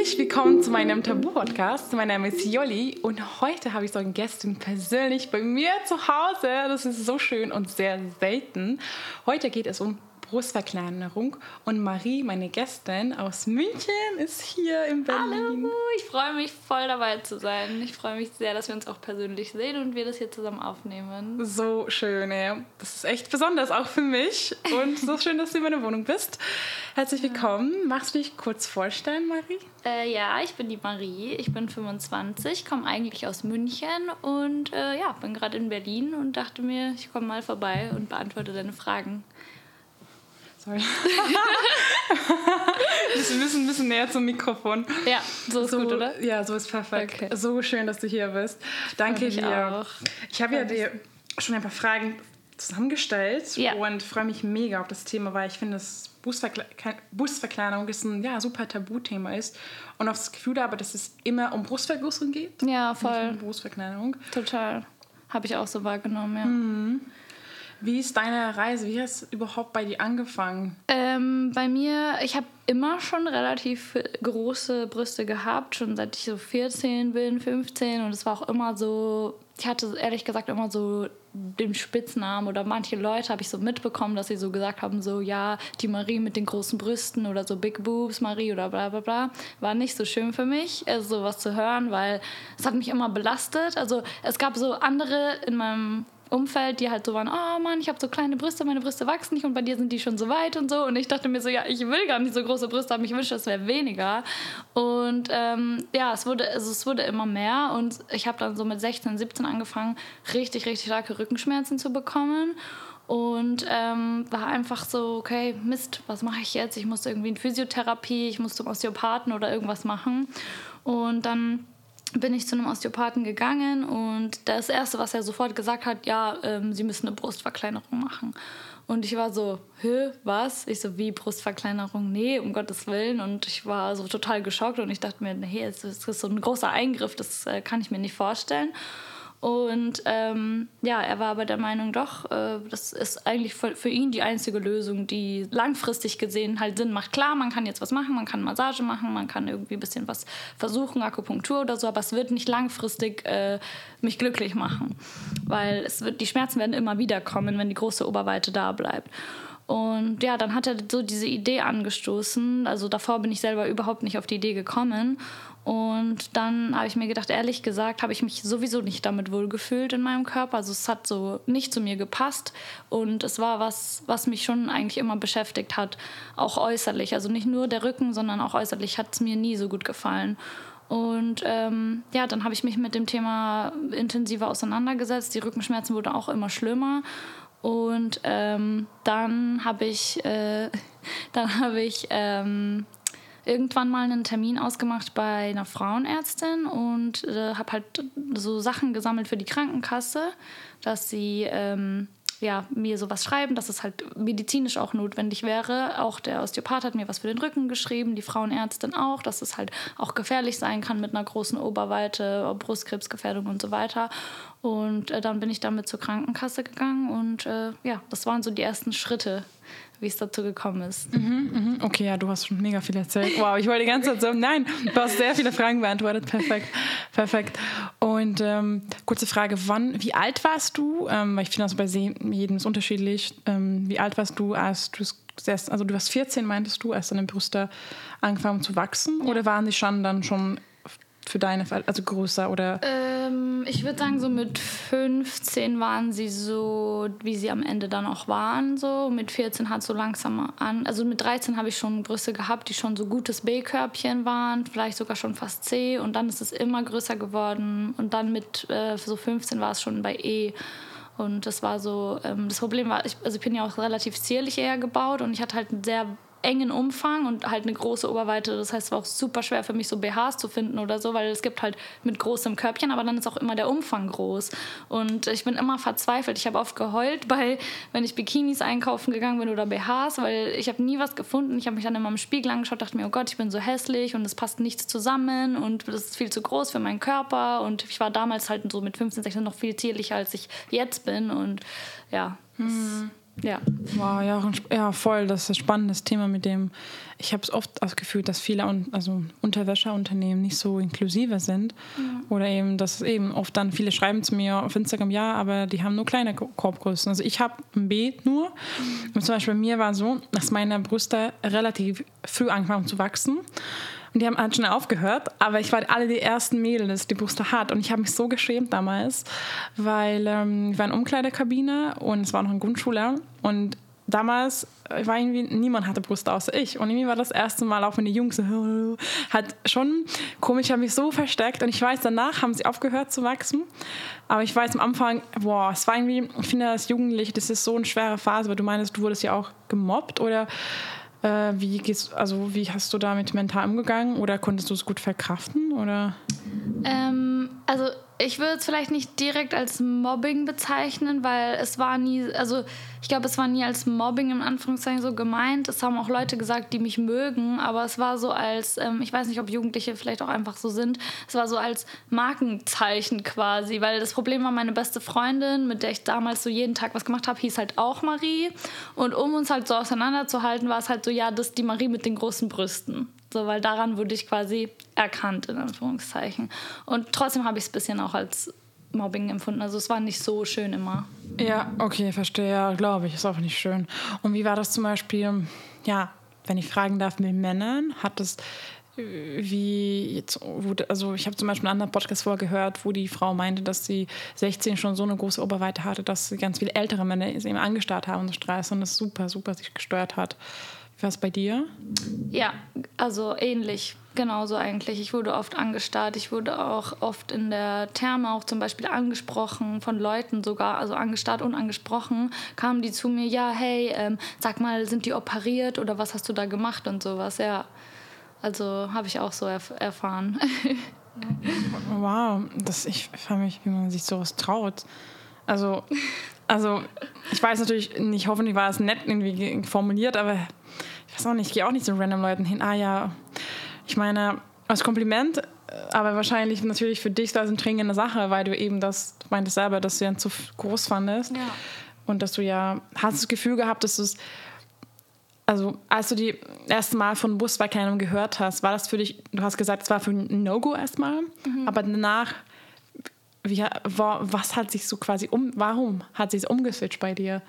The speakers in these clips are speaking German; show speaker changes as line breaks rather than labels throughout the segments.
Herzlich willkommen zu meinem Tabu-Podcast. Mein Name ist Jolli und heute habe ich so einen Gästin persönlich bei mir zu Hause. Das ist so schön und sehr selten. Heute geht es um Brustverkleinerung. Und Marie, meine Gästin aus München, ist hier in Berlin.
Hallo, ich freue mich voll dabei zu sein. Ich freue mich sehr, dass wir uns auch persönlich sehen und wir das hier zusammen aufnehmen.
So schön, ja. Das ist echt besonders, auch für mich. Und so schön, dass du in meiner Wohnung bist. Herzlich willkommen. Magst du dich kurz vorstellen, Marie?
Äh, ja, ich bin die Marie. Ich bin 25, komme eigentlich aus München und äh, ja, bin gerade in Berlin und dachte mir, ich komme mal vorbei und beantworte deine Fragen.
Sorry. wir müssen ein bisschen näher zum Mikrofon.
Ja, so ist so, gut, oder?
Ja, so ist perfekt. Okay. So schön, dass du hier bist. Danke dir. Auch. Ich habe ja dir schon ein paar Fragen zusammengestellt ja. und freue mich mega auf das Thema, weil ich finde, dass Brustverkleinerung ist ein ja, super Tabuthema ist und auch das Gefühl habe, dass es immer um Brustvergrößerung geht.
Ja, voll.
Um Brustverkleinerung.
Total. Habe ich auch so wahrgenommen, ja.
Mhm. Wie ist deine Reise? Wie hast du überhaupt bei dir angefangen?
Ähm, bei mir, ich habe immer schon relativ große Brüste gehabt, schon seit ich so 14 bin, 15. Und es war auch immer so, ich hatte ehrlich gesagt immer so den Spitznamen oder manche Leute habe ich so mitbekommen, dass sie so gesagt haben, so ja, die Marie mit den großen Brüsten oder so Big Boobs Marie oder bla bla bla, war nicht so schön für mich, also sowas zu hören, weil es hat mich immer belastet. Also es gab so andere in meinem Umfeld, die halt so waren, oh Mann, ich habe so kleine Brüste, meine Brüste wachsen nicht und bei dir sind die schon so weit und so. Und ich dachte mir so, ja, ich will gar nicht so große Brüste haben, ich wünsche, es wäre weniger. Und ähm, ja, es wurde, also es wurde immer mehr und ich habe dann so mit 16, 17 angefangen, richtig, richtig starke Rückenschmerzen zu bekommen. Und ähm, war einfach so, okay, Mist, was mache ich jetzt? Ich musste irgendwie in Physiotherapie, ich musste zum Osteopathen oder irgendwas machen. Und dann bin ich zu einem Osteopathen gegangen und das Erste, was er sofort gesagt hat, ja, ähm, Sie müssen eine Brustverkleinerung machen. Und ich war so, hä, was? Ich so, wie Brustverkleinerung? Nee, um Gottes Willen. Und ich war so total geschockt und ich dachte mir, nee, es ist so ein großer Eingriff, das äh, kann ich mir nicht vorstellen. Und ähm, ja, er war aber der Meinung, doch, äh, das ist eigentlich für, für, ihn die einzige Lösung, die langfristig gesehen halt Sinn macht. Klar, man kann jetzt was machen, man kann Massage machen, man kann irgendwie ein bisschen was versuchen, Akupunktur oder so, aber es wird nicht langfristig äh, mich glücklich machen, weil es wird, die Schmerzen werden immer wieder kommen, wenn die große Oberweite da bleibt. Und ja, dann hat er so diese Idee angestoßen. Also davor bin ich selber überhaupt nicht auf die Idee gekommen. Und dann habe ich mir gedacht, ehrlich gesagt, habe ich mich sowieso nicht damit wohlgefühlt in meinem Körper. Also es hat so nicht zu mir gepasst. Und es war was, was mich schon eigentlich immer beschäftigt hat, auch äußerlich. Also nicht nur der Rücken, sondern auch äußerlich hat es mir nie so gut gefallen. Und ähm, ja, dann habe ich mich mit dem Thema intensiver auseinandergesetzt. Die Rückenschmerzen wurden auch immer schlimmer. Und ähm, dann habe ich, äh, dann habe ich ähm, irgendwann mal einen Termin ausgemacht bei einer Frauenärztin und äh, habe halt so Sachen gesammelt für die Krankenkasse, dass sie ähm, ja, mir sowas schreiben, dass es halt medizinisch auch notwendig wäre. Auch der Osteopath hat mir was für den Rücken geschrieben, die Frauenärztin auch, dass es halt auch gefährlich sein kann mit einer großen Oberweite, Brustkrebsgefährdung und so weiter. Und äh, dann bin ich damit zur Krankenkasse gegangen und äh, ja, das waren so die ersten Schritte wie es dazu gekommen ist.
Mhm, mhm. Okay, ja, du hast schon mega viel erzählt. Wow, ich wollte die ganze Zeit so, nein, du hast sehr viele Fragen beantwortet. Perfekt, perfekt. Und ähm, kurze Frage, wann, wie alt warst du? Ähm, weil ich finde das bei jedem ist unterschiedlich. Ähm, wie alt warst du, als du also du warst 14, meintest du, als deine Brüste angefangen zu wachsen? Oder waren sie schon dann schon für deine, also größer oder?
Ähm, ich würde sagen, so mit 15 waren sie so, wie sie am Ende dann auch waren. So mit 14 hat so langsam an, also mit 13 habe ich schon Brüste gehabt, die schon so gutes B-Körbchen waren, vielleicht sogar schon fast C. Und dann ist es immer größer geworden. Und dann mit äh, so 15 war es schon bei E. Und das war so, ähm, das Problem war, ich, also ich bin ja auch relativ zierlich eher gebaut und ich hatte halt einen sehr engen Umfang und halt eine große Oberweite. Das heißt, es war auch super schwer für mich, so BHs zu finden oder so, weil es gibt halt mit großem Körbchen, aber dann ist auch immer der Umfang groß. Und ich bin immer verzweifelt. Ich habe oft geheult, bei, wenn ich Bikinis einkaufen gegangen bin oder BHs, weil ich habe nie was gefunden. Ich habe mich dann immer im Spiegel angeschaut, dachte mir, oh Gott, ich bin so hässlich und es passt nichts zusammen und das ist viel zu groß für meinen Körper. Und ich war damals halt so mit 15, 16 noch viel zierlicher, als ich jetzt bin. Und ja.
Hm.
Ja.
Wow, ja, ja, voll. Das ist ein spannendes Thema, mit dem ich habe es oft das Gefühl, dass viele also Unterwäscheunternehmen nicht so inklusiver sind. Ja. Oder eben, dass eben oft dann viele schreiben zu mir auf Instagram, ja, aber die haben nur kleine Korbgrößen. Also ich habe ein B nur. Und zum Beispiel bei mir war so, dass meine Brüste relativ früh angefangen zu wachsen. Und die haben halt schnell aufgehört, aber ich war alle die ersten Mädels, die Brüste hat. Und ich habe mich so geschämt damals, weil ähm, ich war in Umkleidekabine und es war noch ein Grundschule. Und damals war irgendwie, niemand hatte Brüste außer ich. Und irgendwie war das erste Mal, auch wenn die Jungs so, hat schon komisch, habe mich so versteckt. Und ich weiß, danach haben sie aufgehört zu wachsen. Aber ich weiß am Anfang, boah, es war irgendwie, ich finde, als Jugendliche, das ist so eine schwere Phase, weil du meinst, du wurdest ja auch gemobbt oder äh, wie gehst, also wie hast du damit mental umgegangen oder konntest du es gut verkraften oder?
Ähm, also ich würde es vielleicht nicht direkt als Mobbing bezeichnen, weil es war nie, also ich glaube, es war nie als Mobbing im Anführungszeichen so gemeint. Es haben auch Leute gesagt, die mich mögen, aber es war so als, ähm, ich weiß nicht, ob Jugendliche vielleicht auch einfach so sind, es war so als Markenzeichen quasi, weil das Problem war, meine beste Freundin, mit der ich damals so jeden Tag was gemacht habe, hieß halt auch Marie. Und um uns halt so auseinanderzuhalten, war es halt so, ja, das ist die Marie mit den großen Brüsten. So, weil daran wurde ich quasi erkannt, in Anführungszeichen. Und trotzdem habe ich es ein bisschen auch als Mobbing empfunden. Also es war nicht so schön immer.
Ja, okay, verstehe. Ja, glaube ich. Ist auch nicht schön. Und wie war das zum Beispiel, ja, wenn ich fragen darf, mit Männern? Hat das äh, wie jetzt, also ich habe zum Beispiel einen anderen Podcast vorgehört, wo die Frau meinte, dass sie 16 schon so eine große Oberweite hatte, dass sie ganz viele ältere Männer sie immer angestarrt haben und Stress und das super, super sich gestört hat. Was bei dir?
Ja, also ähnlich. Genauso eigentlich. Ich wurde oft angestarrt. Ich wurde auch oft in der Therme auch zum Beispiel angesprochen von Leuten sogar, also angestarrt und angesprochen, kamen die zu mir, ja, hey, ähm, sag mal, sind die operiert oder was hast du da gemacht und sowas, ja. Also habe ich auch so erf erfahren.
wow, das, ich frage mich, wie man sich sowas traut. Also, also ich weiß natürlich nicht, hoffentlich war es nett irgendwie formuliert, aber ich weiß auch nicht, ich gehe auch nicht zu random Leuten hin. Ah ja, ich meine, als Kompliment, aber wahrscheinlich natürlich für dich da eine dringende Sache, weil du eben das, du meintest selber, dass du ja zu groß fandest. Ja. Und dass du ja, hast das Gefühl gehabt, dass du es, also als du die erste Mal von Bus bei keinem gehört hast, war das für dich, du hast gesagt, es war für ein No-Go erstmal, mhm. aber danach, wie, was hat sich so quasi um, warum hat sich umgeswitcht bei dir?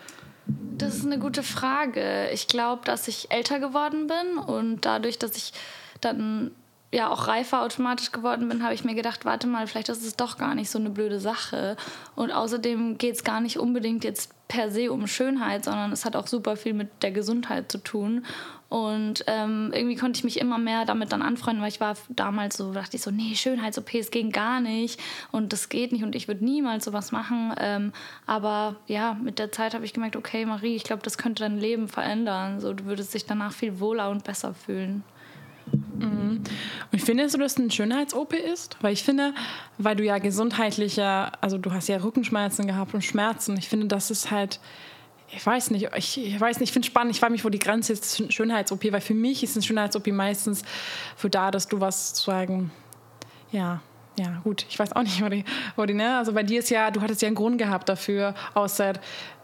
Das ist eine gute Frage. Ich glaube, dass ich älter geworden bin und dadurch, dass ich dann ja auch reifer automatisch geworden bin, habe ich mir gedacht, warte mal, vielleicht ist es doch gar nicht so eine blöde Sache. Und außerdem geht es gar nicht unbedingt jetzt per se um Schönheit, sondern es hat auch super viel mit der Gesundheit zu tun. Und ähm, irgendwie konnte ich mich immer mehr damit dann anfreunden, weil ich war damals so, dachte ich so, nee, Schönheits-OPs gehen gar nicht und das geht nicht und ich würde niemals sowas machen. Ähm, aber ja, mit der Zeit habe ich gemerkt, okay, Marie, ich glaube, das könnte dein Leben verändern. So, du würdest dich danach viel wohler und besser fühlen.
Mhm. Und findest du, dass ein Schönheits-OP ist? Weil ich finde, weil du ja gesundheitlicher, also du hast ja Rückenschmerzen gehabt und Schmerzen. Ich finde, das ist halt, ich weiß nicht, ich, ich weiß nicht, ich finde es spannend, ich frage mich, wo die Grenze ist, Schönheits-OP, weil für mich ist ein Schönheits-OP meistens für da, dass du was sagen, ja, ja, gut, ich weiß auch nicht, die, ne? Also bei dir ist ja, du hattest ja einen Grund gehabt dafür, außer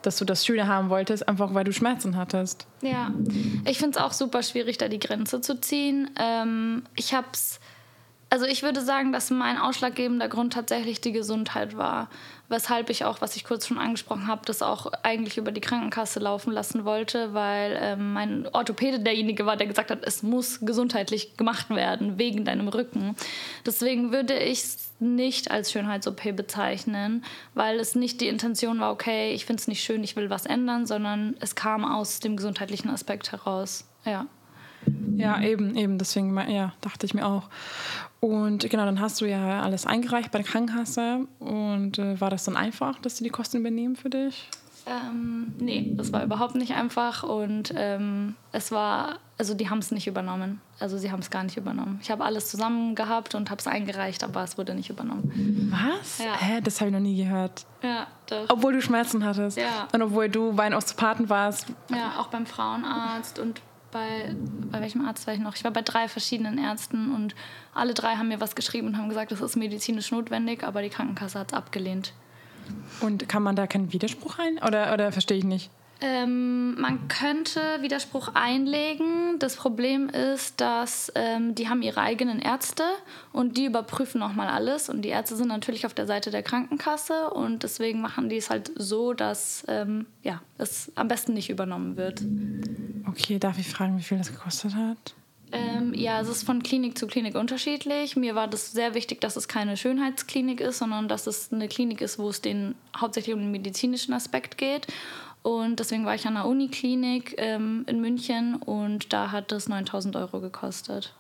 dass du das Schöne haben wolltest, einfach weil du Schmerzen hattest.
Ja, ich finde es auch super schwierig, da die Grenze zu ziehen. Ähm, ich hab's, also ich würde sagen, dass mein ausschlaggebender Grund tatsächlich die Gesundheit war weshalb ich auch, was ich kurz schon angesprochen habe, das auch eigentlich über die Krankenkasse laufen lassen wollte, weil ähm, mein Orthopäde derjenige war, der gesagt hat, es muss gesundheitlich gemacht werden wegen deinem Rücken. Deswegen würde ich es nicht als Schönheits-OP bezeichnen, weil es nicht die Intention war, okay, ich finde es nicht schön, ich will was ändern, sondern es kam aus dem gesundheitlichen Aspekt heraus. Ja.
Ja, eben, eben, deswegen ja, dachte ich mir auch. Und genau, dann hast du ja alles eingereicht bei der Krankenkasse. Und äh, war das dann einfach, dass sie die Kosten übernehmen für dich?
Ähm, nee, das war überhaupt nicht einfach. Und ähm, es war, also die haben es nicht übernommen. Also sie haben es gar nicht übernommen. Ich habe alles zusammen gehabt und habe es eingereicht, aber es wurde nicht übernommen.
Was? Ja. Hä, das habe ich noch nie gehört.
Ja, doch.
Obwohl du Schmerzen hattest.
Ja.
Und obwohl du bei einem Osteopathen warst.
Ja, auch beim Frauenarzt und bei, bei welchem Arzt war ich noch? Ich war bei drei verschiedenen Ärzten und alle drei haben mir was geschrieben und haben gesagt, das ist medizinisch notwendig, aber die Krankenkasse hat es abgelehnt.
Und kann man da keinen Widerspruch rein? Oder, oder verstehe ich nicht?
Ähm, man könnte Widerspruch einlegen. Das Problem ist, dass ähm, die haben ihre eigenen Ärzte und die überprüfen nochmal alles. Und die Ärzte sind natürlich auf der Seite der Krankenkasse und deswegen machen die es halt so, dass ähm, ja, es am besten nicht übernommen wird.
Okay, darf ich fragen, wie viel das gekostet hat?
Ähm, ja, es ist von Klinik zu Klinik unterschiedlich. Mir war das sehr wichtig, dass es keine Schönheitsklinik ist, sondern dass es eine Klinik ist, wo es den hauptsächlich um den medizinischen Aspekt geht. Und deswegen war ich an der Uniklinik ähm, in München und da hat das 9000 Euro gekostet.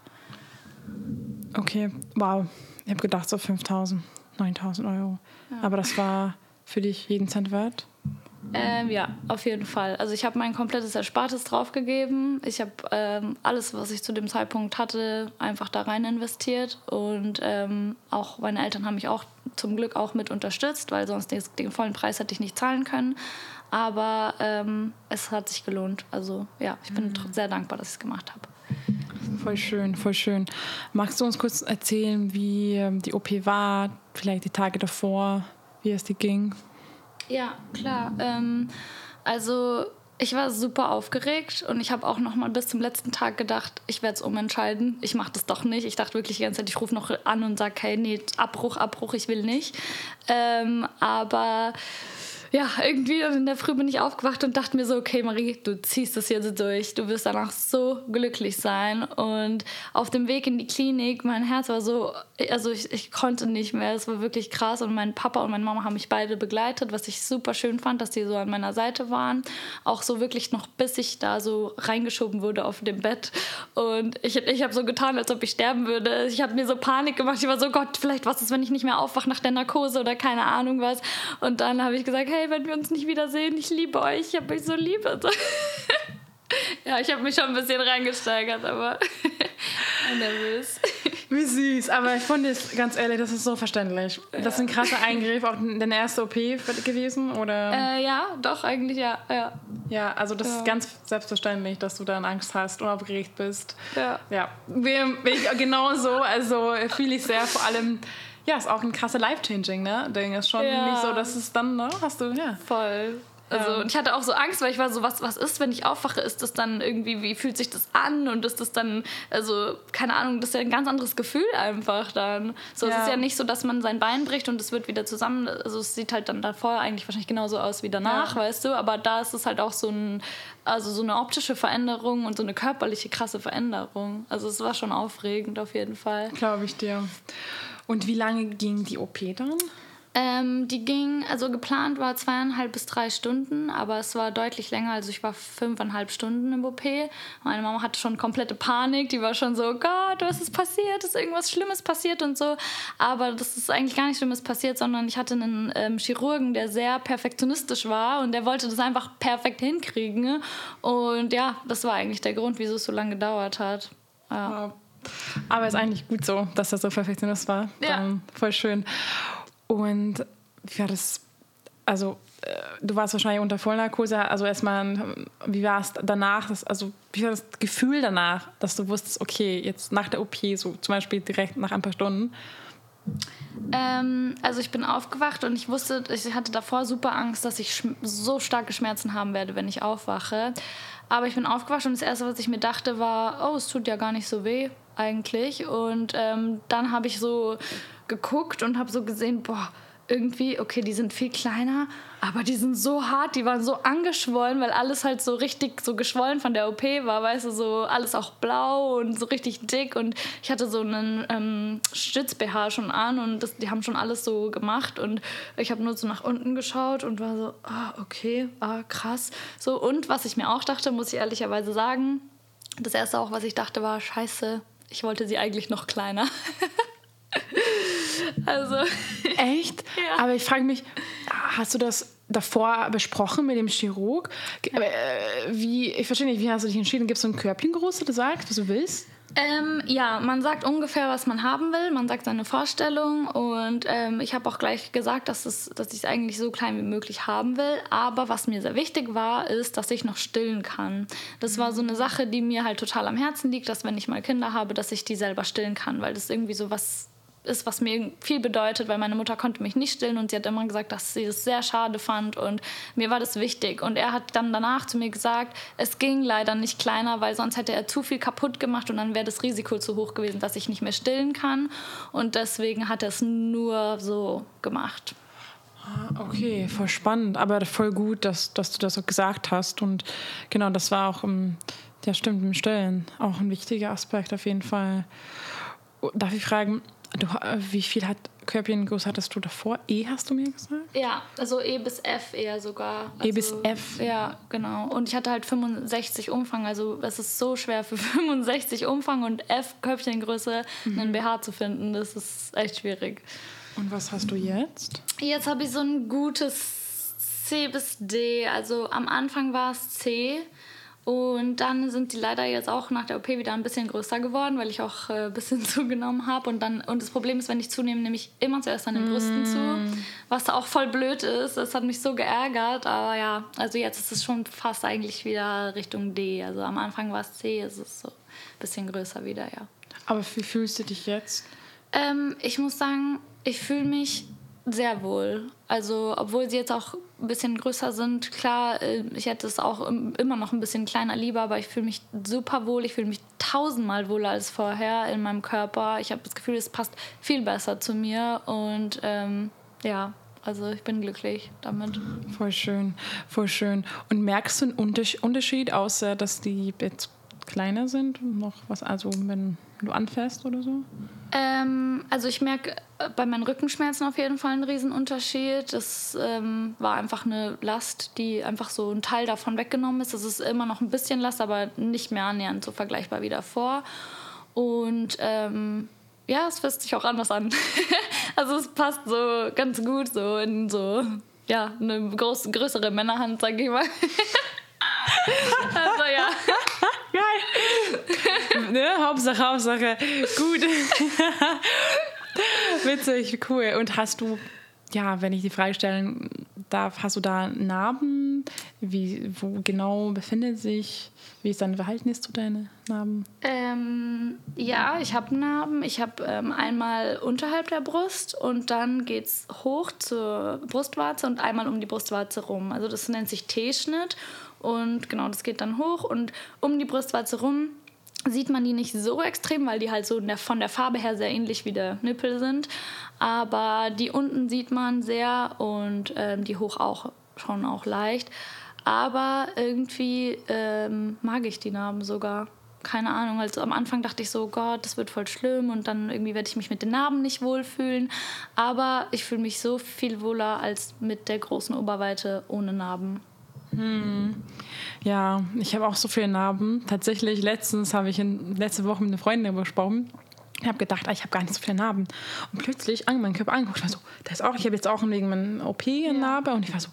Okay, wow. Ich habe gedacht so 5000, 9000 Euro. Ja. Aber das war für dich jeden Cent wert?
Ähm, ja, auf jeden Fall. Also ich habe mein komplettes Erspartes draufgegeben. Ich habe ähm, alles, was ich zu dem Zeitpunkt hatte, einfach da rein investiert. Und ähm, auch meine Eltern haben mich auch zum Glück auch mit unterstützt, weil sonst den, den vollen Preis hätte ich nicht zahlen können. Aber ähm, es hat sich gelohnt. Also ja, ich bin mhm. sehr dankbar, dass ich es gemacht habe.
Voll schön, voll schön. Magst du uns kurz erzählen, wie ähm, die OP war, vielleicht die Tage davor, wie es dir ging?
Ja, klar. Ähm, also ich war super aufgeregt und ich habe auch noch mal bis zum letzten Tag gedacht, ich werde es umentscheiden. Ich mache das doch nicht. Ich dachte wirklich die ganze Zeit, ich rufe noch an und sage, hey, nee, Abbruch, Abbruch, ich will nicht. Ähm, aber ja, irgendwie in der Früh bin ich aufgewacht und dachte mir so, okay, Marie, du ziehst das jetzt durch. Du wirst danach so glücklich sein. Und auf dem Weg in die Klinik, mein Herz war so, also ich, ich konnte nicht mehr. Es war wirklich krass. Und mein Papa und meine Mama haben mich beide begleitet, was ich super schön fand, dass die so an meiner Seite waren. Auch so wirklich noch, bis ich da so reingeschoben wurde auf dem Bett. Und ich, ich habe so getan, als ob ich sterben würde. Ich habe mir so Panik gemacht. Ich war so, Gott, vielleicht was ist, wenn ich nicht mehr aufwache nach der Narkose oder keine Ahnung was. Und dann habe ich gesagt, hey, wenn wir uns nicht wiedersehen, ich liebe euch, ich habe euch so lieb. ja, ich habe mich schon ein bisschen reingesteigert, aber nervös.
Wie süß, aber ich fand es ganz ehrlich, das ist so verständlich. Ja. Das ist ein krasser Eingriff, auch deine erste OP gewesen, oder?
Äh, ja, doch, eigentlich ja. Ja,
ja also das ja. ist ganz selbstverständlich, dass du dann Angst hast und aufgeregt bist.
Ja.
Ja, bin ich genauso, also fühle ich sehr, vor allem ja, ist auch ein krasser Life-Changing, ne? Ding ist schon ja. nicht so, dass es dann, ne? Hast du, ja.
Voll. Also, ja. und ich hatte auch so Angst, weil ich war so, was, was ist, wenn ich aufwache? Ist das dann irgendwie, wie fühlt sich das an? Und ist das dann, also, keine Ahnung, das ist ja ein ganz anderes Gefühl einfach dann. So, ja. es ist ja nicht so, dass man sein Bein bricht und es wird wieder zusammen, also es sieht halt dann davor eigentlich wahrscheinlich genauso aus wie danach, ja. weißt du? Aber da ist es halt auch so ein, also so eine optische Veränderung und so eine körperliche krasse Veränderung. Also es war schon aufregend auf jeden Fall.
Glaube ich dir. Und wie lange ging die OP dann?
Ähm, die ging, also geplant war zweieinhalb bis drei Stunden, aber es war deutlich länger. Also ich war fünfeinhalb Stunden im OP. Meine Mama hatte schon komplette Panik. Die war schon so, Gott, was ist passiert? Ist irgendwas Schlimmes passiert und so. Aber das ist eigentlich gar nichts Schlimmes passiert, sondern ich hatte einen ähm, Chirurgen, der sehr perfektionistisch war und der wollte das einfach perfekt hinkriegen. Und ja, das war eigentlich der Grund, wieso es so lange gedauert hat. Ja.
Wow. Aber ist eigentlich gut so, dass das so Perfektionist war. Ja. Dann voll schön. Und wie war das? Also, äh, du warst wahrscheinlich unter Vollnarkose. Also, erstmal, wie war es danach? Das, also, wie war das Gefühl danach, dass du wusstest, okay, jetzt nach der OP, so zum Beispiel direkt nach ein paar Stunden?
Ähm, also ich bin aufgewacht und ich wusste, ich hatte davor super Angst, dass ich so starke Schmerzen haben werde, wenn ich aufwache. Aber ich bin aufgewacht und das Erste, was ich mir dachte, war, oh, es tut ja gar nicht so weh eigentlich. Und ähm, dann habe ich so geguckt und habe so gesehen, boah, irgendwie, okay, die sind viel kleiner, aber die sind so hart, die waren so angeschwollen, weil alles halt so richtig so geschwollen von der OP war, weißt du, so alles auch blau und so richtig dick und ich hatte so einen ähm, Stütz-BH schon an und das, die haben schon alles so gemacht und ich habe nur so nach unten geschaut und war so, ah, okay, ah, krass. So, und was ich mir auch dachte, muss ich ehrlicherweise sagen, das erste auch, was ich dachte, war, scheiße, ich wollte sie eigentlich noch kleiner. also.
Echt? Ja. Aber ich frage mich, hast du das davor besprochen mit dem Chirurg? Äh, wie, ich verstehe nicht, wie hast du dich entschieden? Gibt es so ein Körbchen groß, das du sagst, was du willst?
Ähm, ja, man sagt ungefähr, was man haben will. Man sagt seine Vorstellung. Und ähm, ich habe auch gleich gesagt, dass, es, dass ich es eigentlich so klein wie möglich haben will. Aber was mir sehr wichtig war, ist, dass ich noch stillen kann. Das war so eine Sache, die mir halt total am Herzen liegt, dass wenn ich mal Kinder habe, dass ich die selber stillen kann. Weil das irgendwie so was ist, was mir viel bedeutet, weil meine Mutter konnte mich nicht stillen und sie hat immer gesagt, dass sie es sehr schade fand und mir war das wichtig. Und er hat dann danach zu mir gesagt, es ging leider nicht kleiner, weil sonst hätte er zu viel kaputt gemacht und dann wäre das Risiko zu hoch gewesen, dass ich nicht mehr stillen kann. Und deswegen hat er es nur so gemacht.
Ah, okay, voll spannend, aber voll gut, dass, dass du das so gesagt hast. Und genau, das war auch im, ja stimmt, im Stillen auch ein wichtiger Aspekt auf jeden Fall. Darf ich fragen, Du, äh, wie viel hat Körbchengröße hattest du davor? E hast du mir gesagt?
Ja, also E bis F eher sogar. Also,
e bis F?
Ja, genau. Und ich hatte halt 65 Umfang. Also es ist so schwer für 65 Umfang und F Körbchengröße mhm. einen BH zu finden. Das ist echt schwierig.
Und was hast du jetzt?
Jetzt habe ich so ein gutes C bis D. Also am Anfang war es C. Und dann sind die leider jetzt auch nach der OP wieder ein bisschen größer geworden, weil ich auch äh, ein bisschen zugenommen habe. Und, und das Problem ist, wenn ich zunehme, nehme ich immer zuerst an den Brüsten mm. zu, was auch voll blöd ist. Das hat mich so geärgert. Aber ja, also jetzt ist es schon fast eigentlich wieder Richtung D. Also am Anfang war es C, es ist so ein bisschen größer wieder, ja.
Aber wie fühlst du dich jetzt?
Ähm, ich muss sagen, ich fühle mich sehr wohl. Also, obwohl sie jetzt auch ein bisschen größer sind, klar, äh, ich hätte es auch immer noch ein bisschen kleiner lieber, aber ich fühle mich super wohl. Ich fühle mich tausendmal wohler als vorher in meinem Körper. Ich habe das Gefühl, es passt viel besser zu mir und ähm, ja, also ich bin glücklich damit.
Voll schön, voll schön. Und merkst du einen Unterschied, außer dass die jetzt kleiner sind? Noch was, also wenn du anfährst oder so?
Ähm, also ich merke äh, bei meinen Rückenschmerzen auf jeden Fall einen Riesenunterschied. Das ähm, war einfach eine Last, die einfach so ein Teil davon weggenommen ist. Das ist immer noch ein bisschen Last, aber nicht mehr annähernd so vergleichbar wie davor. Und ähm, ja, es fühlt sich auch anders an. also es passt so ganz gut so in so ja eine groß, größere Männerhand, sag ich mal. also ja.
Geil. ne? Hauptsache, Hauptsache. Gut. Witzig, cool. Und hast du, ja, wenn ich die Frage stellen darf, hast du da Narben? Wie, wo genau befindet sich? Wie ist dein Verhältnis zu deinen Narben?
Ähm, ja, ich habe Narben. Ich habe ähm, einmal unterhalb der Brust und dann geht es hoch zur Brustwarze und einmal um die Brustwarze rum. Also das nennt sich T-Schnitt. Und genau, das geht dann hoch und um die Brustwarze rum sieht man die nicht so extrem, weil die halt so von der Farbe her sehr ähnlich wie der Nippel sind. Aber die unten sieht man sehr und ähm, die hoch auch schon auch leicht. Aber irgendwie ähm, mag ich die Narben sogar. Keine Ahnung. Also am Anfang dachte ich so, Gott, das wird voll schlimm und dann irgendwie werde ich mich mit den Narben nicht wohlfühlen. Aber ich fühle mich so viel wohler als mit der großen Oberweite ohne Narben.
Hm. Ja, ich habe auch so viele Narben. Tatsächlich, letztens habe ich in, letzte Woche mit einer Freundin darüber gesprochen. Ich habe gedacht, ah, ich habe gar nicht so viele Narben. Und plötzlich an meinen Körper angeguckt, ich war so, das auch, ich habe jetzt auch wegen meiner OP eine. Narbe. Und ich war so,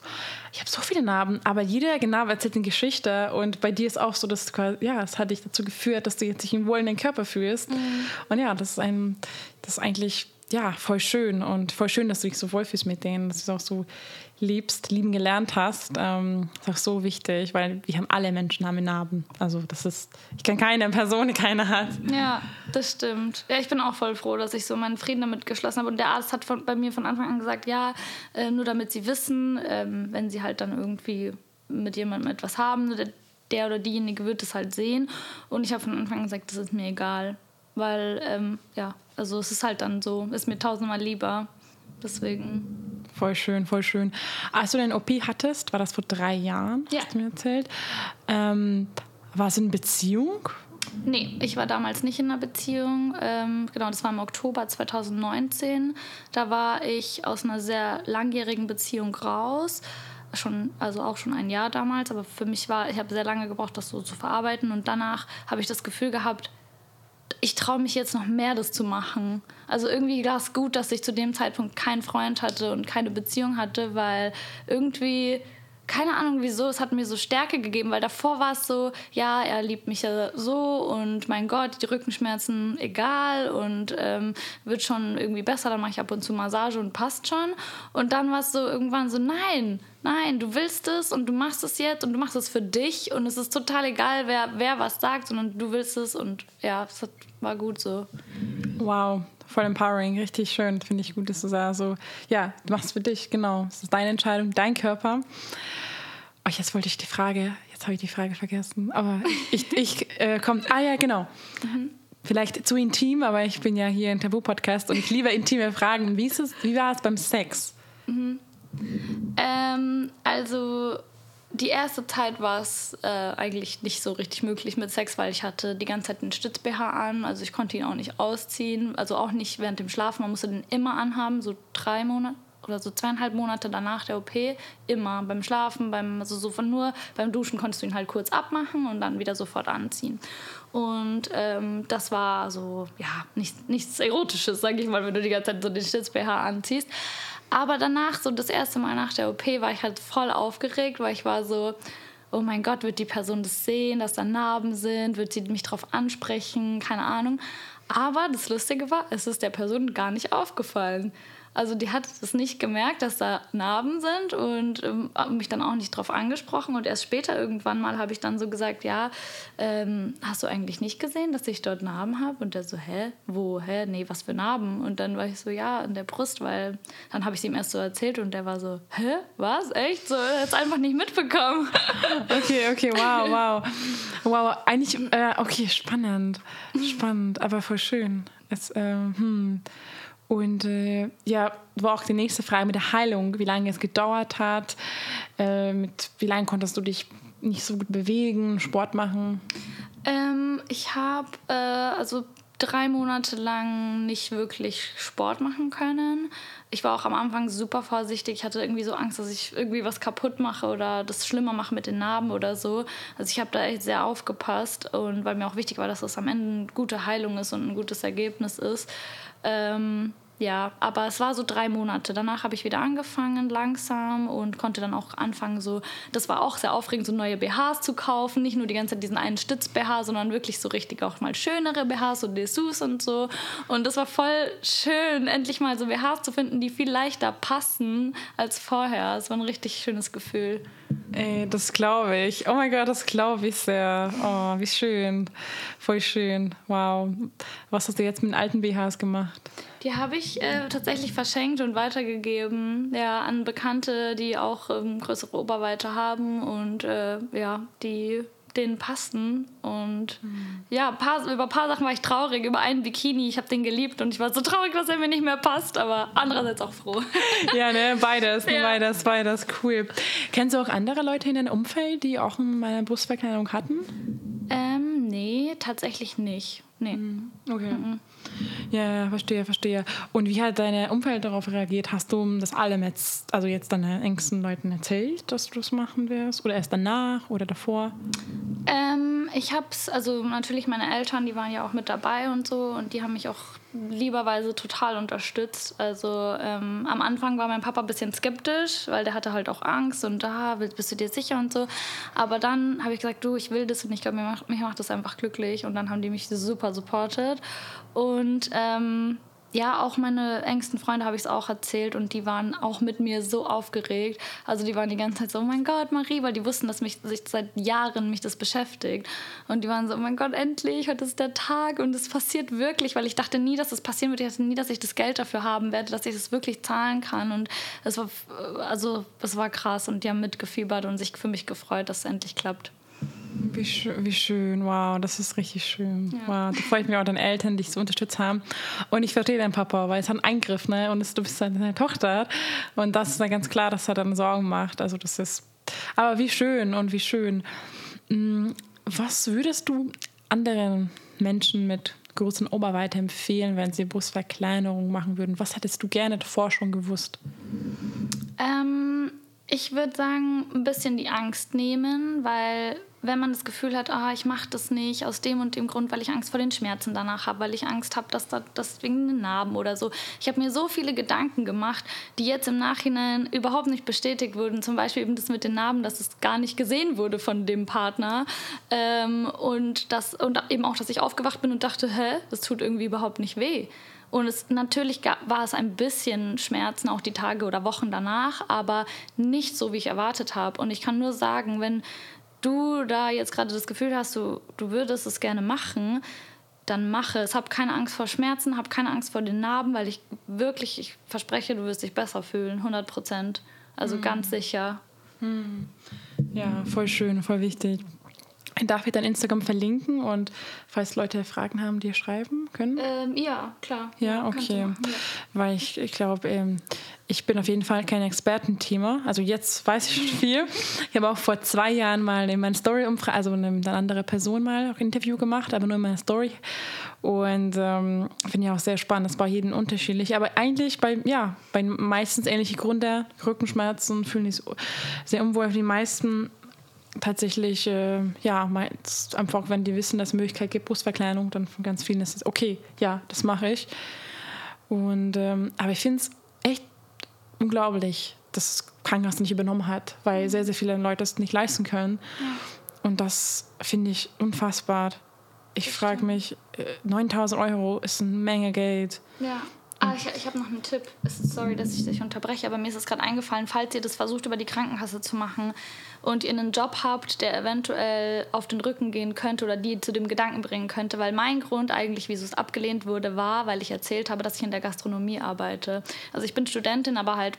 ich habe so viele Narben, aber jeder Narbe erzählt eine Geschichte. Und bei dir ist auch so, dass ja, es hat dich dazu geführt, dass du jetzt dich wohl in den Körper fühlst. Mhm. Und ja, das ist ein, das ist eigentlich ja, voll schön und voll schön, dass du dich so wohlfühlst mit denen, dass du es auch so liebst, lieben gelernt hast. Ähm, ist auch so wichtig, weil wir haben alle Menschen haben Narben. Also das ist, ich kenne keine Person, die keine hat.
Ja, das stimmt. Ja, ich bin auch voll froh, dass ich so meinen Frieden damit geschlossen habe. Und der Arzt hat von, bei mir von Anfang an gesagt, ja, äh, nur damit sie wissen, ähm, wenn sie halt dann irgendwie mit jemandem etwas haben, der, der oder diejenige wird es halt sehen. Und ich habe von Anfang an gesagt, das ist mir egal. Weil, ähm, ja, also es ist halt dann so, ist mir tausendmal lieber. Deswegen.
Voll schön, voll schön. Als du deine OP hattest, war das vor drei Jahren,
ja.
hast du mir erzählt. Ähm, war es in Beziehung?
Nee, ich war damals nicht in einer Beziehung. Ähm, genau, das war im Oktober 2019. Da war ich aus einer sehr langjährigen Beziehung raus. Schon, also auch schon ein Jahr damals, aber für mich war, ich habe sehr lange gebraucht, das so zu verarbeiten. Und danach habe ich das Gefühl gehabt, ich traue mich jetzt noch mehr, das zu machen. Also irgendwie war es gut, dass ich zu dem Zeitpunkt keinen Freund hatte und keine Beziehung hatte, weil irgendwie, keine Ahnung wieso, es hat mir so Stärke gegeben, weil davor war es so, ja, er liebt mich ja so und mein Gott, die Rückenschmerzen egal und ähm, wird schon irgendwie besser, dann mache ich ab und zu Massage und passt schon. Und dann war es so irgendwann so, nein, nein, du willst es und du machst es jetzt und du machst es für dich und es ist total egal, wer, wer was sagt, sondern du willst es und ja, es war gut so.
Wow, voll empowering, richtig schön, finde ich gut, dass du sagst, so, ja, du machst es für dich, genau, es ist deine Entscheidung, dein Körper. Oh, jetzt wollte ich die Frage, jetzt habe ich die Frage vergessen, aber ich, ich äh, kommt, ah ja, genau. Mhm. Vielleicht zu intim, aber ich bin ja hier ein Tabu-Podcast und ich liebe intime Fragen. Wie, ist es, wie war es beim Sex?
Mhm. Ähm, also die erste Zeit war es äh, eigentlich nicht so richtig möglich mit Sex, weil ich hatte die ganze Zeit einen Stütz-BH an. Also ich konnte ihn auch nicht ausziehen. Also auch nicht während dem Schlafen. Man musste den immer anhaben, so drei Monate oder so zweieinhalb Monate danach der OP. Immer beim Schlafen, beim, also so von nur beim Duschen konntest du ihn halt kurz abmachen und dann wieder sofort anziehen. Und ähm, das war so, ja, nichts, nichts Erotisches, sag ich mal, wenn du die ganze Zeit so den Stütz-BH anziehst. Aber danach, so das erste Mal nach der OP, war ich halt voll aufgeregt, weil ich war so, oh mein Gott, wird die Person das sehen, dass da Narben sind, wird sie mich darauf ansprechen, keine Ahnung. Aber das Lustige war, es ist der Person gar nicht aufgefallen. Also die hat es nicht gemerkt, dass da Narben sind und ähm, mich dann auch nicht drauf angesprochen. Und erst später irgendwann mal habe ich dann so gesagt, ja, ähm, hast du eigentlich nicht gesehen, dass ich dort Narben habe? Und der so, hä, wo, hä, nee, was für Narben? Und dann war ich so, ja, in der Brust, weil dann habe ich es ihm erst so erzählt und der war so, hä, was, echt? So, er hat es einfach nicht mitbekommen.
Okay, okay, wow, wow. Wow, eigentlich, äh, okay, spannend, spannend, aber voll schön. Es, äh, hm. Und äh, ja, war auch die nächste Frage mit der Heilung, wie lange es gedauert hat, äh, mit wie lange konntest du dich nicht so gut bewegen, Sport machen?
Ähm, ich habe äh, also drei Monate lang nicht wirklich Sport machen können. Ich war auch am Anfang super vorsichtig. Ich hatte irgendwie so Angst, dass ich irgendwie was kaputt mache oder das schlimmer mache mit den Narben oder so. Also ich habe da echt sehr aufgepasst und weil mir auch wichtig war, dass es am Ende eine gute Heilung ist und ein gutes Ergebnis ist. Ähm, ja, aber es war so drei Monate. Danach habe ich wieder angefangen, langsam und konnte dann auch anfangen, so, das war auch sehr aufregend, so neue BHs zu kaufen. Nicht nur die ganze Zeit diesen einen Stütz-BH, sondern wirklich so richtig auch mal schönere BHs, so Dessous und so. Und das war voll schön, endlich mal so BHs zu finden, die viel leichter passen als vorher. Es war ein richtig schönes Gefühl.
Ey, das glaube ich. Oh mein Gott, das glaube ich sehr. Oh, wie schön. Voll schön. Wow. Was hast du jetzt mit den alten BHs gemacht?
Die habe ich äh, tatsächlich verschenkt und weitergegeben. Ja, an Bekannte, die auch ähm, größere Oberweite haben und äh, ja, die denen passten. Und mhm. ja, paar, über ein paar Sachen war ich traurig. Über einen Bikini, ich habe den geliebt und ich war so traurig, dass er mir nicht mehr passt, aber andererseits auch froh.
ja, ne, beides, ja. beides, beides, cool. Kennst du auch andere Leute in deinem Umfeld, die auch eine Brustverkleidung hatten?
Ähm, nee, tatsächlich nicht. Nee. Mhm. Okay. Mhm.
Ja, verstehe, verstehe. Und wie hat dein Umfeld darauf reagiert? Hast du das allem jetzt, also jetzt deinen engsten Leuten erzählt, dass du das machen wirst? Oder erst danach oder davor?
Ähm, ich hab's, also natürlich meine Eltern, die waren ja auch mit dabei und so und die haben mich auch lieberweise total unterstützt. Also ähm, am Anfang war mein Papa ein bisschen skeptisch, weil der hatte halt auch Angst und da ah, bist du dir sicher und so. Aber dann habe ich gesagt, du, ich will das und ich glaube, mir macht, mich macht das einfach glücklich und dann haben die mich super supportet und ähm, ja, auch meine engsten Freunde habe ich es auch erzählt und die waren auch mit mir so aufgeregt. Also die waren die ganze Zeit so, oh mein Gott, Marie, weil die wussten, dass mich sich seit Jahren mich das beschäftigt. Und die waren so, oh mein Gott, endlich, heute ist der Tag und es passiert wirklich, weil ich dachte nie, dass es das passieren wird. Ich dachte nie, dass ich das Geld dafür haben werde, dass ich das wirklich zahlen kann. Und es war, also es war krass und die haben mitgefiebert und sich für mich gefreut, dass es endlich klappt.
Wie, sch wie schön, wow, das ist richtig schön. Ja. Wow, da freue ich mich auch, deine Eltern dich so unterstützt haben. Und ich verstehe deinen Papa, weil es hat einen Eingriff, ne? Und es, du bist deine Tochter. Und das ist dann ganz klar, dass er dann Sorgen macht. Also das ist. Aber wie schön und wie schön. Mm, was würdest du anderen Menschen mit großen Oberweite empfehlen, wenn sie Brustverkleinerung machen würden? Was hättest du gerne davor schon gewusst?
Ähm, ich würde sagen, ein bisschen die Angst nehmen, weil wenn man das Gefühl hat, ah, ich mache das nicht aus dem und dem Grund, weil ich Angst vor den Schmerzen danach habe, weil ich Angst habe, dass da das wegen den Narben oder so. Ich habe mir so viele Gedanken gemacht, die jetzt im Nachhinein überhaupt nicht bestätigt wurden. Zum Beispiel eben das mit den Narben, dass es gar nicht gesehen wurde von dem Partner ähm, und das und eben auch, dass ich aufgewacht bin und dachte, hä, das tut irgendwie überhaupt nicht weh. Und es, natürlich gab, war es ein bisschen Schmerzen, auch die Tage oder Wochen danach, aber nicht so, wie ich erwartet habe. Und ich kann nur sagen, wenn du da jetzt gerade das Gefühl hast, du, du würdest es gerne machen, dann mache es. Hab keine Angst vor Schmerzen, hab keine Angst vor den Narben, weil ich wirklich, ich verspreche, du wirst dich besser fühlen, 100 Prozent. Also mhm. ganz sicher.
Mhm. Ja, voll schön, voll wichtig. Darf ich dein Instagram verlinken und falls Leute Fragen haben, dir schreiben können?
Ähm, ja, klar.
Ja, okay. Ja. Weil ich, ich glaube, ähm, ich bin auf jeden Fall kein Expertenthema. Also jetzt weiß ich schon viel. Ich habe auch vor zwei Jahren mal in meiner Story umfrage, also eine, eine, andere Person mal auch Interview gemacht, aber nur in meiner Story. Und ähm, finde ich auch sehr spannend. Das war jeden unterschiedlich. Aber eigentlich bei, ja, bei meistens ähnliche Gründe, Rückenschmerzen, fühlen sich sehr unwohl. Die meisten tatsächlich, äh, ja, einfach, wenn die wissen, dass es Möglichkeit gibt, Brustverkleinerung, dann von ganz vielen ist es, okay, ja, das mache ich. Und, ähm, aber ich finde es echt unglaublich, dass das Krankenhaus nicht übernommen hat, weil sehr, sehr viele Leute es nicht leisten können. Ja. Und das finde ich unfassbar. Ich frage mich, 9000 äh, Euro ist eine Menge Geld.
Ja. Ah, ich, ich habe noch einen Tipp. Sorry, dass ich dich unterbreche, aber mir ist es gerade eingefallen, falls ihr das versucht, über die Krankenkasse zu machen und ihr einen Job habt, der eventuell auf den Rücken gehen könnte oder die zu dem Gedanken bringen könnte. Weil mein Grund eigentlich, wieso es abgelehnt wurde, war, weil ich erzählt habe, dass ich in der Gastronomie arbeite. Also ich bin Studentin, aber halt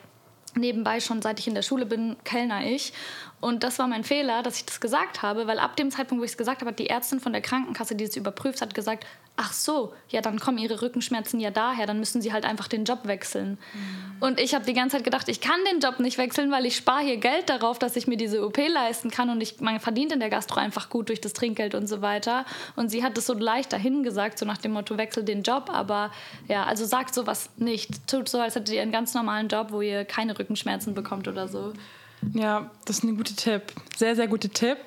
nebenbei schon seit ich in der Schule bin, kellner ich. Und das war mein Fehler, dass ich das gesagt habe, weil ab dem Zeitpunkt, wo ich es gesagt habe, hat die Ärztin von der Krankenkasse, die es überprüft hat, gesagt, ach so, ja, dann kommen ihre Rückenschmerzen ja daher, dann müssen sie halt einfach den Job wechseln. Mhm. Und ich habe die ganze Zeit gedacht, ich kann den Job nicht wechseln, weil ich spare hier Geld darauf, dass ich mir diese OP leisten kann und ich, man verdient in der Gastro einfach gut durch das Trinkgeld und so weiter. Und sie hat es so leicht dahin gesagt, so nach dem Motto, wechsel den Job, aber ja, also sagt sowas nicht. Tut so, als hättet ihr einen ganz normalen Job, wo ihr keine Rückenschmerzen bekommt oder so.
Ja, das ist ein guter Tipp. Sehr, sehr guter Tipp.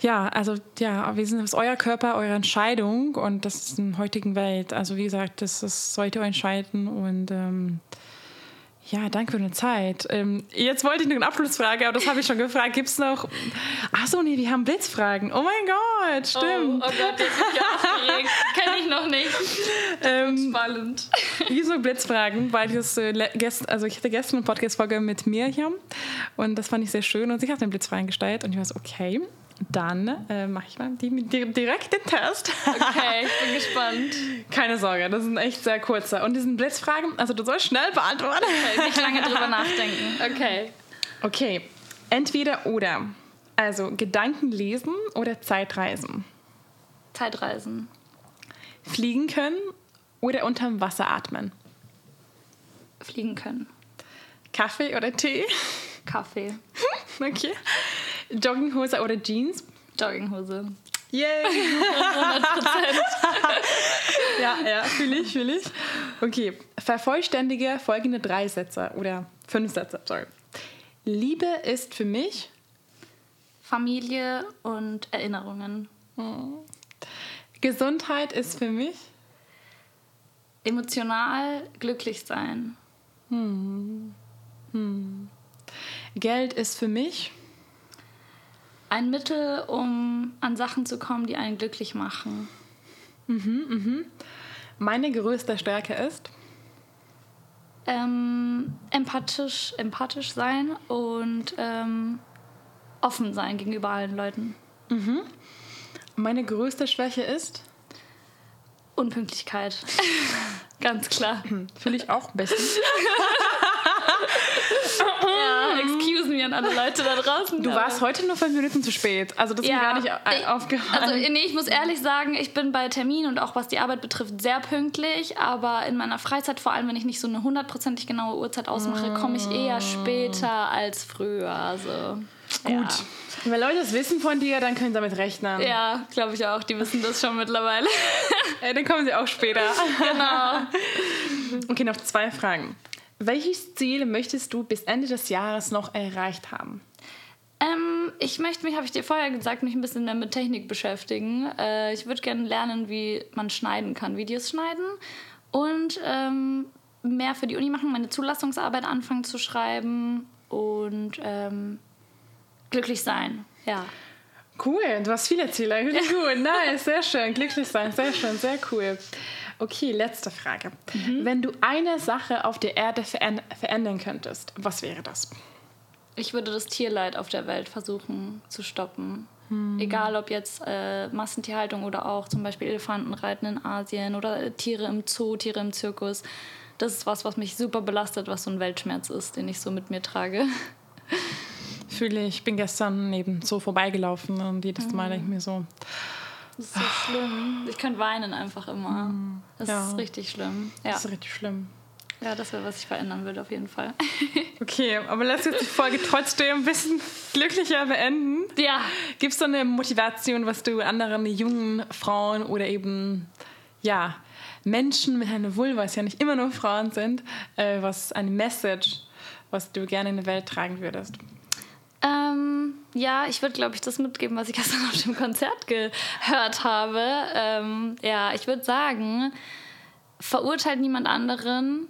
Ja, also ja, wir sind das ist euer Körper, eure Entscheidung und das ist in der heutigen Welt. Also wie gesagt, das, das sollt ihr entscheiden und ähm, ja, danke für deine Zeit. Ähm, jetzt wollte ich noch eine Abschlussfrage, aber das habe ich schon gefragt. Gibt es noch. Achso, nee, wir haben Blitzfragen. Oh mein Gott, stimmt.
Oh, oh Gott, das ist ja aufgeregt. Kenne ich noch nicht. Ähm, Spannend.
Sind Blitzfragen, weil ich das äh, gest, also ich hatte gestern eine Podcast-Folge mit Mirjam und das fand ich sehr schön und sie hat den Blitzfragen gestellt und ich war so, okay. Dann äh, mache ich mal die, die, direkt den Test.
Okay, ich bin gespannt.
Keine Sorge, das sind echt sehr kurze. Und diesen Blitzfragen, also du sollst schnell beantworten.
Okay, nicht lange drüber nachdenken. Okay.
Okay, entweder oder. Also Gedanken lesen oder Zeitreisen?
Zeitreisen.
Fliegen können oder unterm Wasser atmen?
Fliegen können.
Kaffee oder Tee?
Kaffee.
okay. Jogginghose oder Jeans?
Jogginghose.
Yay! 100 ja, ja, fühle ich, fühle ich. Okay, vervollständige folgende drei Sätze oder fünf Sätze, sorry. Liebe ist für mich
Familie und Erinnerungen.
Hm. Gesundheit ist für mich
emotional glücklich sein.
Hm. Hm. Geld ist für mich
ein Mittel, um an Sachen zu kommen, die einen glücklich machen.
Mhm, mhm. Meine größte Stärke ist?
Ähm, empathisch, empathisch sein und ähm, offen sein gegenüber allen Leuten.
Mhm. Meine größte Schwäche ist?
Unpünktlichkeit. Ganz klar.
Fühle ich auch ein bisschen.
an alle Leute da draußen.
Du warst heute nur fünf Minuten zu spät. Also das ja, ist mir gar nicht aufgefallen.
Also nee, ich muss ehrlich sagen, ich bin bei Terminen und auch was die Arbeit betrifft sehr pünktlich. Aber in meiner Freizeit, vor allem wenn ich nicht so eine hundertprozentig genaue Uhrzeit ausmache, komme ich eher später als früher. Also,
Gut. Ja. Wenn Leute das wissen von dir, dann können sie damit rechnen.
Ja, glaube ich auch. Die wissen das schon mittlerweile.
ja, dann kommen sie auch später. genau. Okay, noch zwei Fragen. Welches Ziel möchtest du bis Ende des Jahres noch erreicht haben?
Ähm, ich möchte mich, habe ich dir vorher gesagt, mich ein bisschen mehr mit Technik beschäftigen. Äh, ich würde gerne lernen, wie man schneiden kann, Videos schneiden und ähm, mehr für die Uni machen, meine Zulassungsarbeit anfangen zu schreiben und ähm, glücklich sein. Ja.
Cool, du hast viele Ziele. Gut, nice, sehr schön. Glücklich sein, sehr schön, sehr cool. Okay, letzte Frage. Mhm. Wenn du eine Sache auf der Erde verändern könntest, was wäre das?
Ich würde das Tierleid auf der Welt versuchen zu stoppen. Hm. Egal ob jetzt äh, Massentierhaltung oder auch zum Beispiel Elefantenreiten in Asien oder Tiere im Zoo, Tiere im Zirkus. Das ist was, was mich super belastet, was so ein Weltschmerz ist, den ich so mit mir trage.
Fühle ich, bin gestern neben so vorbeigelaufen und jedes Mal mhm. denke ich mir so.
Das ist so schlimm. Ich könnte weinen einfach immer. Hm. Das ja. ist richtig schlimm.
Ja. Das ist richtig schlimm.
Ja, das wäre, was ich verändern würde, auf jeden Fall.
Okay, aber lass jetzt die Folge trotzdem ein bisschen glücklicher beenden.
Ja.
Gibt es so eine Motivation, was du anderen jungen Frauen oder eben, ja, Menschen mit einer Vulva, was ja nicht immer nur Frauen sind, äh, was eine Message, was du gerne in die Welt tragen würdest?
Ähm, ja, ich würde, glaube ich, das mitgeben, was ich gestern auf dem Konzert gehört habe. Ähm, ja, ich würde sagen, verurteilt niemand anderen,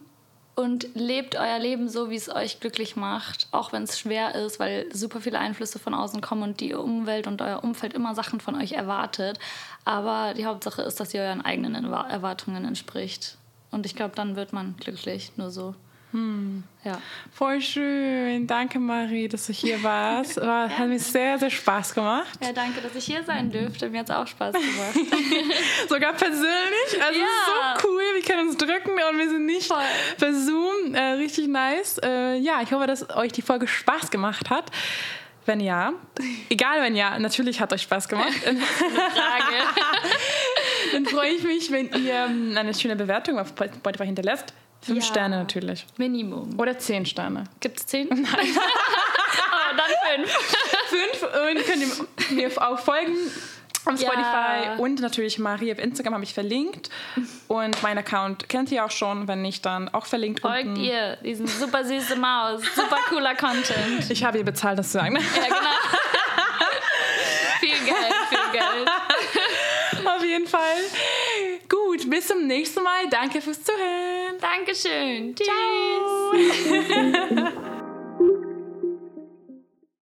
und lebt euer Leben so, wie es euch glücklich macht, auch wenn es schwer ist, weil super viele Einflüsse von außen kommen und die Umwelt und euer Umfeld immer Sachen von euch erwartet. Aber die Hauptsache ist, dass ihr euren eigenen Erwartungen entspricht. Und ich glaube, dann wird man glücklich, nur so.
Hm. Ja. Voll schön. Danke, Marie, dass du hier warst. War, ja. Hat mir sehr, sehr Spaß gemacht.
Ja, danke, dass ich hier sein dürfte. Mir hat es auch Spaß gemacht.
Sogar persönlich. Also, ja. so cool. Wir können uns drücken und wir sind nicht Voll. per Zoom. Äh, richtig nice. Äh, ja, ich hoffe, dass euch die Folge Spaß gemacht hat. Wenn ja, egal wenn ja, natürlich hat euch Spaß gemacht. Dann freue ich mich, wenn ihr ähm, eine schöne Bewertung auf Spotify hinterlässt. Fünf ja. Sterne natürlich.
Minimum.
Oder zehn Sterne.
Gibt es zehn?
Nein.
oh, dann fünf.
fünf und könnt ihr mir auch folgen auf Spotify ja. und natürlich Marie auf Instagram habe ich verlinkt und mein Account kennt ihr auch schon, wenn nicht dann auch verlinkt
Folgt unten. ihr, diesen super süße Maus, super cooler Content.
Ich habe ihr bezahlt, das zu sagen.
Ja, genau. viel Geld, viel Geld.
Auf jeden Fall. Gut, bis zum nächsten Mal. Danke fürs Zuhören.
Dankeschön. Tschüss. Ciao.